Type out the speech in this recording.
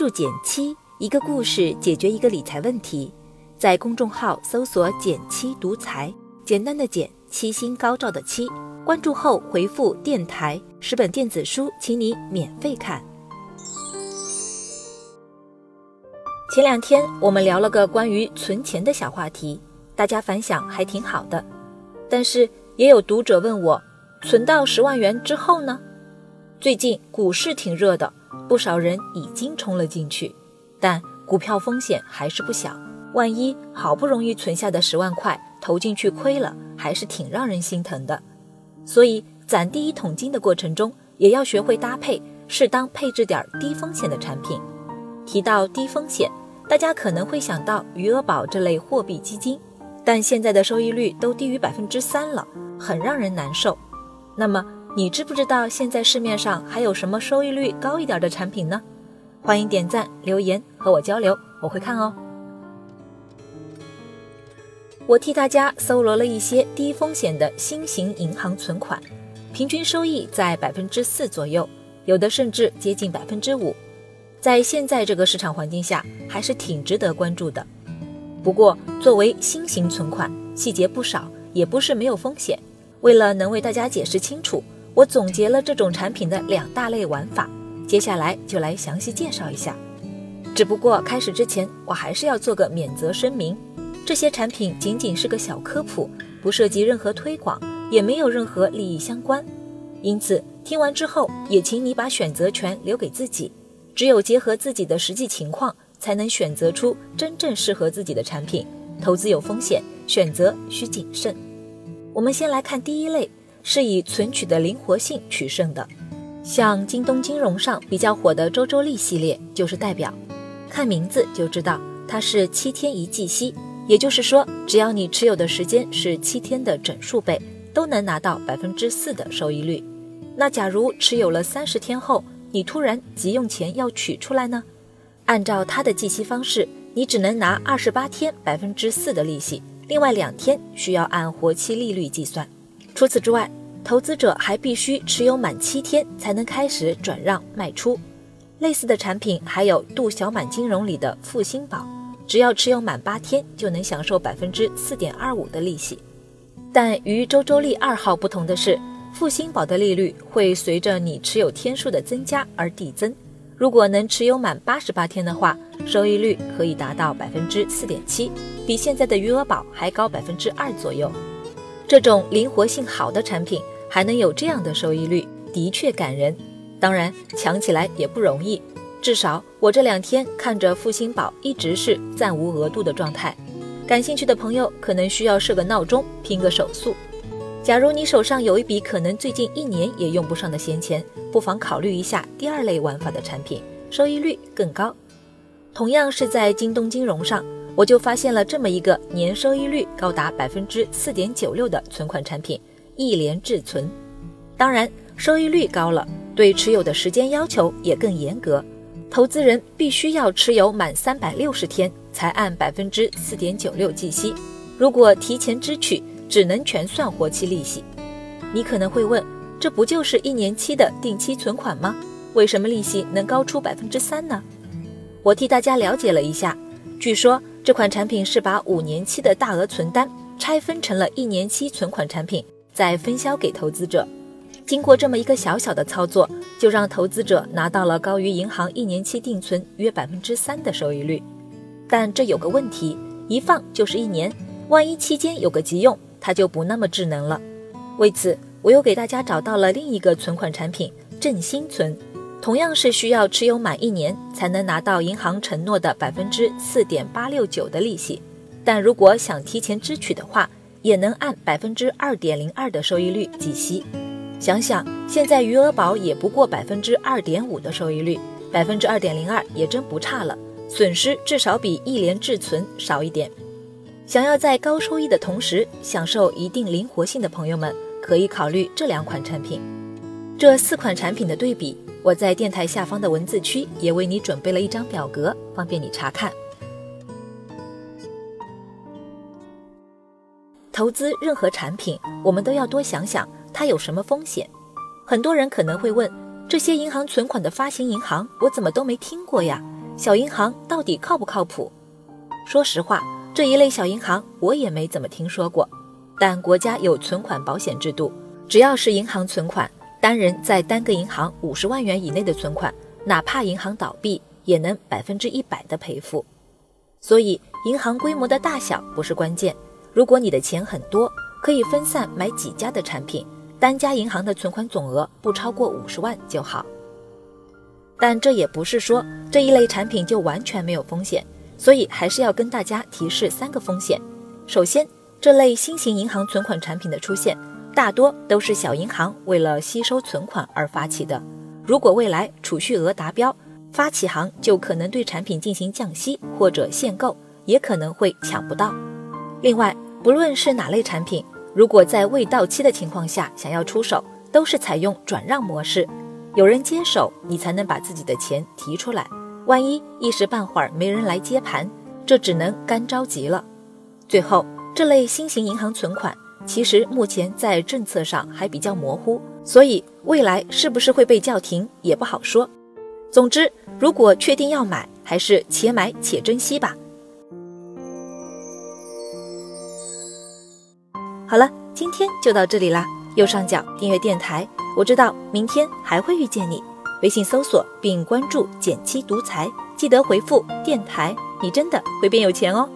注减七，一个故事解决一个理财问题。在公众号搜索“减七独裁，简单的减，七星高照的七。关注后回复“电台”，十本电子书，请你免费看。前两天我们聊了个关于存钱的小话题，大家反响还挺好的。但是也有读者问我，存到十万元之后呢？最近股市挺热的，不少人已经冲了进去，但股票风险还是不小。万一好不容易存下的十万块投进去亏了，还是挺让人心疼的。所以攒第一桶金的过程中，也要学会搭配，适当配置点低风险的产品。提到低风险，大家可能会想到余额宝这类货币基金，但现在的收益率都低于百分之三了，很让人难受。那么，你知不知道现在市面上还有什么收益率高一点的产品呢？欢迎点赞留言和我交流，我会看哦。我替大家搜罗了一些低风险的新型银行存款，平均收益在百分之四左右，有的甚至接近百分之五。在现在这个市场环境下，还是挺值得关注的。不过，作为新型存款，细节不少，也不是没有风险。为了能为大家解释清楚。我总结了这种产品的两大类玩法，接下来就来详细介绍一下。只不过开始之前，我还是要做个免责声明：这些产品仅仅是个小科普，不涉及任何推广，也没有任何利益相关。因此，听完之后也请你把选择权留给自己。只有结合自己的实际情况，才能选择出真正适合自己的产品。投资有风险，选择需谨慎。我们先来看第一类。是以存取的灵活性取胜的，像京东金融上比较火的周周利系列就是代表。看名字就知道它是七天一计息，也就是说，只要你持有的时间是七天的整数倍，都能拿到百分之四的收益率。那假如持有了三十天后，你突然急用钱要取出来呢？按照它的计息方式，你只能拿二十八天百分之四的利息，另外两天需要按活期利率计算。除此之外，投资者还必须持有满七天才能开始转让卖出。类似的产品还有度小满金融里的复兴宝，只要持有满八天就能享受百分之四点二五的利息。但与周周利二号不同的是，复兴宝的利率会随着你持有天数的增加而递增。如果能持有满八十八天的话，收益率可以达到百分之四点七，比现在的余额宝还高百分之二左右。这种灵活性好的产品还能有这样的收益率，的确感人。当然，抢起来也不容易。至少我这两天看着复兴宝一直是暂无额度的状态。感兴趣的朋友可能需要设个闹钟，拼个手速。假如你手上有一笔可能最近一年也用不上的闲钱，不妨考虑一下第二类玩法的产品，收益率更高。同样是在京东金融上。我就发现了这么一个年收益率高达百分之四点九六的存款产品——一联智存。当然，收益率高了，对持有的时间要求也更严格。投资人必须要持有满三百六十天才按百分之四点九六计息。如果提前支取，只能全算活期利息。你可能会问，这不就是一年期的定期存款吗？为什么利息能高出百分之三呢？我替大家了解了一下，据说。这款产品是把五年期的大额存单拆分成了一年期存款产品，再分销给投资者。经过这么一个小小的操作，就让投资者拿到了高于银行一年期定存约百分之三的收益率。但这有个问题，一放就是一年，万一期间有个急用，它就不那么智能了。为此，我又给大家找到了另一个存款产品——振兴存。同样是需要持有满一年才能拿到银行承诺的百分之四点八六九的利息，但如果想提前支取的话，也能按百分之二点零二的收益率计息。想想现在余额宝也不过百分之二点五的收益率，百分之二点零二也真不差了，损失至少比一联智存少一点。想要在高收益的同时享受一定灵活性的朋友们，可以考虑这两款产品。这四款产品的对比。我在电台下方的文字区也为你准备了一张表格，方便你查看。投资任何产品，我们都要多想想它有什么风险。很多人可能会问：这些银行存款的发行银行，我怎么都没听过呀？小银行到底靠不靠谱？说实话，这一类小银行我也没怎么听说过。但国家有存款保险制度，只要是银行存款，单人在单个银行五十万元以内的存款，哪怕银行倒闭，也能百分之一百的赔付。所以，银行规模的大小不是关键。如果你的钱很多，可以分散买几家的产品，单家银行的存款总额不超过五十万就好。但这也不是说这一类产品就完全没有风险，所以还是要跟大家提示三个风险。首先，这类新型银行存款产品的出现，大多都是小银行为了吸收存款而发起的。如果未来储蓄额达标，发起行就可能对产品进行降息或者限购，也可能会抢不到。另外，不论是哪类产品，如果在未到期的情况下想要出手，都是采用转让模式，有人接手，你才能把自己的钱提出来。万一一时半会儿没人来接盘，这只能干着急了。最后，这类新型银行存款其实目前在政策上还比较模糊，所以未来是不是会被叫停也不好说。总之，如果确定要买，还是且买且珍惜吧。好了，今天就到这里啦。右上角订阅电台，我知道明天还会遇见你。微信搜索并关注“减七独裁，记得回复“电台”，你真的会变有钱哦。